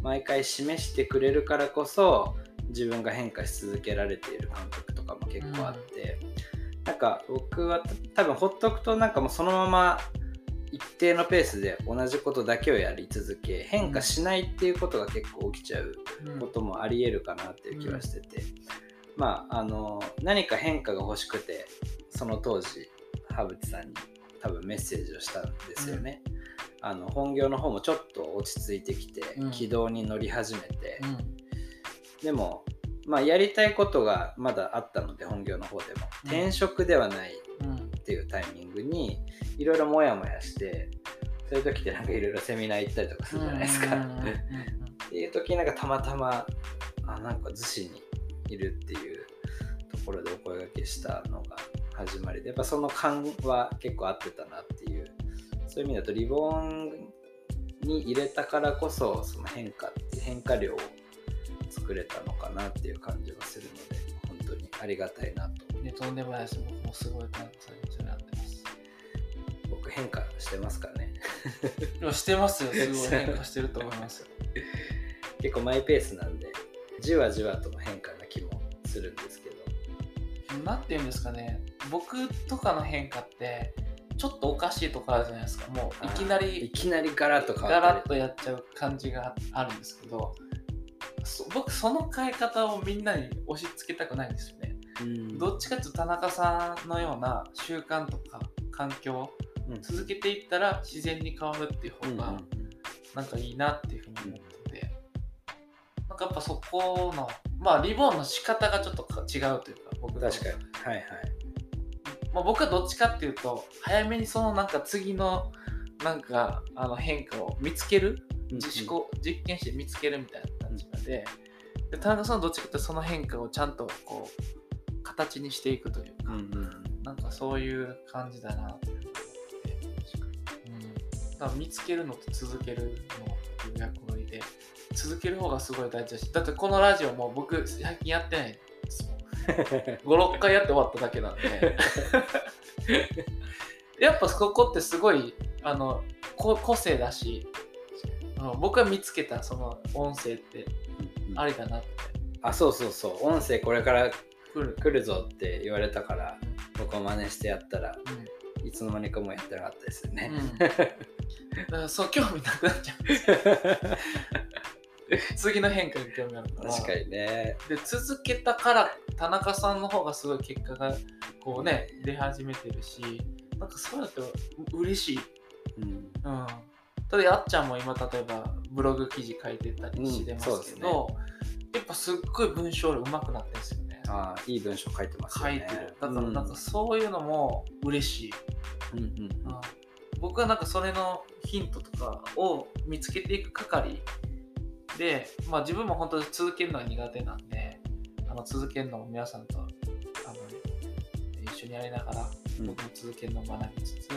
毎回示してくれるからこそ自分が変化し続けられている感覚とかも結構あって、なんか僕は多分ほっとくとなんかもうそのまま一定のペースで同じことだけをやり続け変化しないっていうことが結構起きちゃううん。こともありえるかなっていう気はしてて、まああの何か変化が欲しくてその当時羽淵さんに多分メッセージをしたんですよね。あの本業の方もちょっと落ち着いてきて、うん。軌道に乗り始めて、うん。でも、まあ、やりたいことがまだあったので本業の方でも、うん。転職ではない。うんっていうタイミングにいろいろモヤモヤしてそういう時ってなんかいろいろセミナー行ったりとかするじゃないですか。っていう時なんかたまたまあなんか逗子にいるっていうところでお声掛けしたのが始まりでやっぱその感は結構合ってたなっていうそういう意味だとリボンに入れたからこそその変化って変化量を作れたのかなっていう感じはするので本当にありがたいなとね、とんでもないです。僕もすごい感謝になってます。僕変化してますからね してますよ。すごい変化してると思いますよ。結構マイペースなんでじわじわとの変化な気もするんですけどなんていうんですかね、僕とかの変化って、ちょっとおかしいとこあるじゃないですか。もういきなあーいりきなりガラッとガラッとやっちゃう感じがあるんですけど、そ僕その変え方をみんなに押し付けたくないんですよね。り、うん。どっちかっていうと田中さんのような習慣とか環境うん。続けていったら自然に変わるっていううん方がなんかいいなっていうふうに思ってて、なんかやっぱそこのまあリボンの仕方がちょっとか違うというか僕と。確かに。はいはい。まあ、僕はどっちかっていうと早めにそのなんか次のなんかあの変化を見つける自己実験して見つけるみたいなでで田中さんはどっちかってその変化をちゃんとこう形にしていくというか、うんうんなんかそういう感じだな。というふうに思って、うん、見つけるのと続けるのっていう役割で続ける方がすごい大事だしだってこのラジオも僕最近やってないですもん。56回やって終わっただけなんで。やっぱここってすごいあのこ個性だしあの僕が見つけたその音声ってうんありだなって。あそうそうそう。音声これからくる、来るぞって言われたから僕も真似してやったらうん。いつの間にかもうやってなかったですよね、うん、だからそう興味なくなっちゃう次の変化に興味あるから。確かにね。で続けたから田中さんの方がすごい結果がこうね出始めてるしなんかそうやって嬉しい、うん。うん、ただやっちゃんも今例えばブログ記事書いてたりしてますけど、やっぱすっごい文章量上手くなってるんですよね。ああいい文章書いてますよね。書いてる。だからなんかそういうのも嬉しい、うんうんうん。うん。僕はなんかそれのヒントとかを見つけていく係で、まあ、自分も本当に続けるのが苦手なんであの続けるのを皆さんとあの一緒にやりながらうん。僕も続けるのを学びつつ、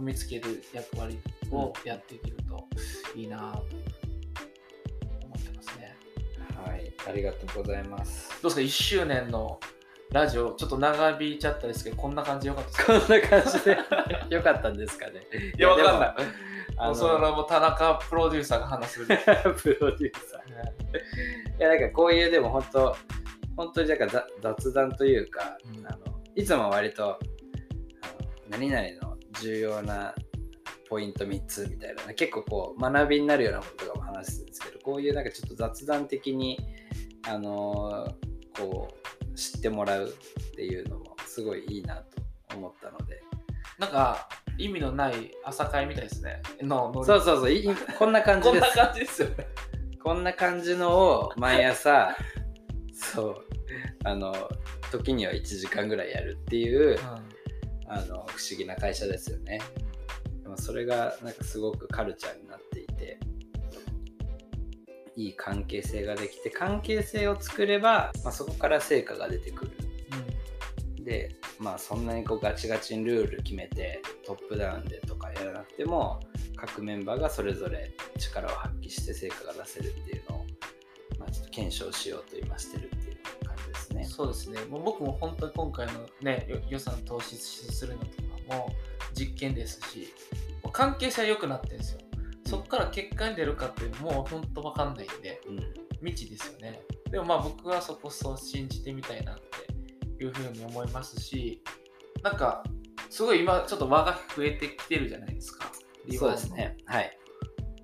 見つける役割をやっていけるといいなというふうに思ってますね。はい。ありがとうございます。どうですか？1周年のラジオちょっと長引いちゃったですけどこんな感じでよかったですか？こんな感じで よかったんですかね？いやわかんない。いあのもうそれはもう田中プロデューサーが話する。プロデューサー。い。やなんかこういうでも本当本当になんかざ雑談というか、うん。あのいつも割と何々の重要なポイント3つみたいな。ね結構こう学びになるようなこととかも話すんですけどこういうなんかちょっと雑談的にあのこう知ってもらうっていうのもすごいいいなと思ったので。なんか意味のない朝会みたいですね。ののそうそうそう。いいこんな感じ こんなです感じですよね。こんな感じのを毎朝そうあの時には1時間ぐらいやるっていうあの不思議な会社ですよねでもそれがなんかすごくカルチャーになっていていい関係性ができて関係性を作れば、まあ、そこから成果が出てくるでまあそんなにこうガチガチにルール決めてトップダウンでとかやらなくても各メンバーがそれぞれ力を発揮して成果が出せるっていうのを、まあ、ちょっと検証しようと今してるっていう感じですね。そうですね。もう僕も本当に今回のねよ予算投資するのとかも実験ですし、関係性は良くなってるんですよ。そこから結果に出るかっていうのも本当わかんないんでうん未知ですよね。でもまあ僕はそこそう信じてみたいなっていうふうに思いますし、なんかすごい今ちょっと輪が増えてきてるじゃないですか。そうですね。はい。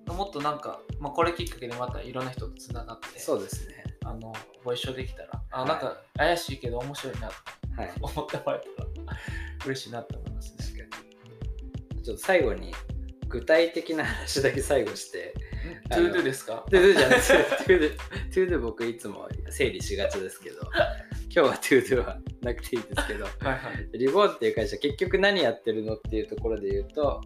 もっとなんか、まあ、これきっかけでまたいろんな人とつながってそうですね。あのご一緒できたらあはいなんか怪しいけど面白いなとはい。思ってもらえたら嬉しいなと思いますね。ちょっと最後に具体的な話だけ最後して。 to do ですか？ to do じゃないですよ。ト to do、to do 僕いつも整理しがちですけど、今日は to do はなくていいですけど、はいはい。 reborn っていう会社結局何やってるのっていうところで言うと、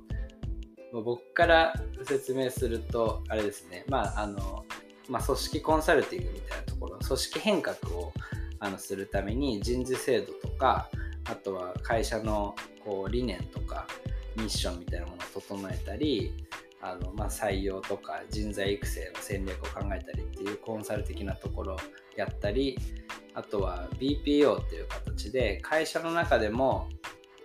僕から説明するとあれですねまああの、まあ、組織コンサルティングみたいなところ組織変革をあのするために人事制度とかあとは会社のこう理念とかミッションみたいなものを整えたりあの、まあ、採用とか人材育成の戦略を考えたりっていうコンサル的なところやったりあとは BPO っていう形で会社の中でも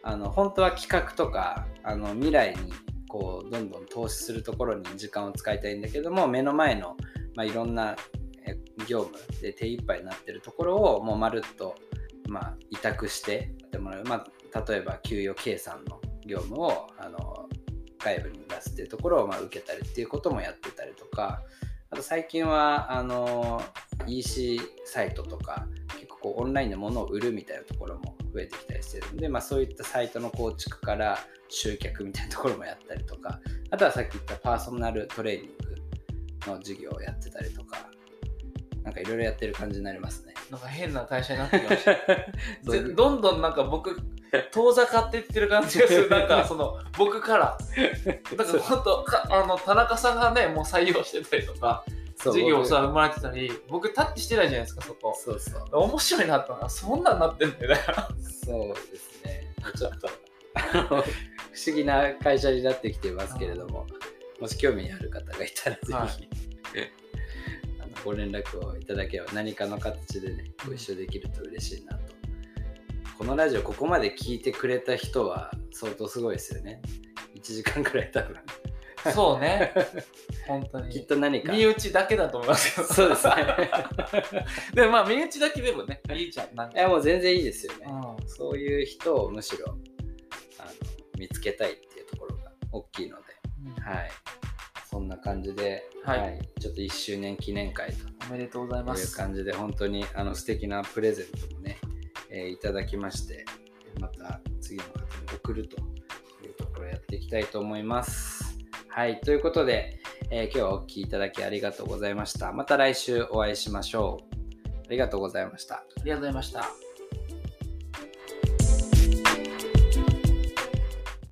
あの本当は企画とかあの未来にこうどんどん投資するところに時間を使いたいんだけども目の前の、まあ、いろんな業務で手一杯になってるところをもうまるっと、まあ、委託してやってもらう、まあ、例えば給与計算の業務をあの外部に出すっていうところをまあ受けたりっていうこともやってたりとかあと最近はあの EC サイトとか結構こうオンラインで物を売るみたいなところも増えてきたりしてるんで、まあ、そういったサイトの構築から集客みたいなところもやったりとかあとはさっき言ったパーソナルトレーニングの授業をやってたりとかなんかいろいろやってる感じになりますね。なんか変な会社になってきました どんどんなんか僕遠ざかっていってる感じがする。なんかその僕から。なんか本当あの田中さんがねもう採用してたりとか授業さ生まれてたり僕タッチしてないじゃないですかそこ。そうそう。面白いなったなそんなんなってんだよねそうですね。ちょっと。不思議な会社になってきてますけれどももし興味ある方がいたらぜひ、はい、あのご連絡をいただければ何かの形でねご一緒できると嬉しいなとこのラジオここまで聞いてくれた人は相当すごいですよね。1時間くらい多分。そうね。本当に。きっと何か。身内だけだと思いますけどそうですね。でもまあ身内だけでもねい。いじゃんなんいやもう全然いいですよね、うん、そういう人をむしろあの見つけたいっていうところが大きいので、うん、はい。そんな感じで、はい、はい、ちょっと1周年記念会と。おめでとうございます。いう感じで本当にあの素敵なプレゼントもねえー、いただきまして、また次の方に送るというところをやっていきたいと思います。はい、ということで、えー、今日はお聴きいただきありがとうございました。また来週お会いしましょう。ありがとうございました。ありがとうございました。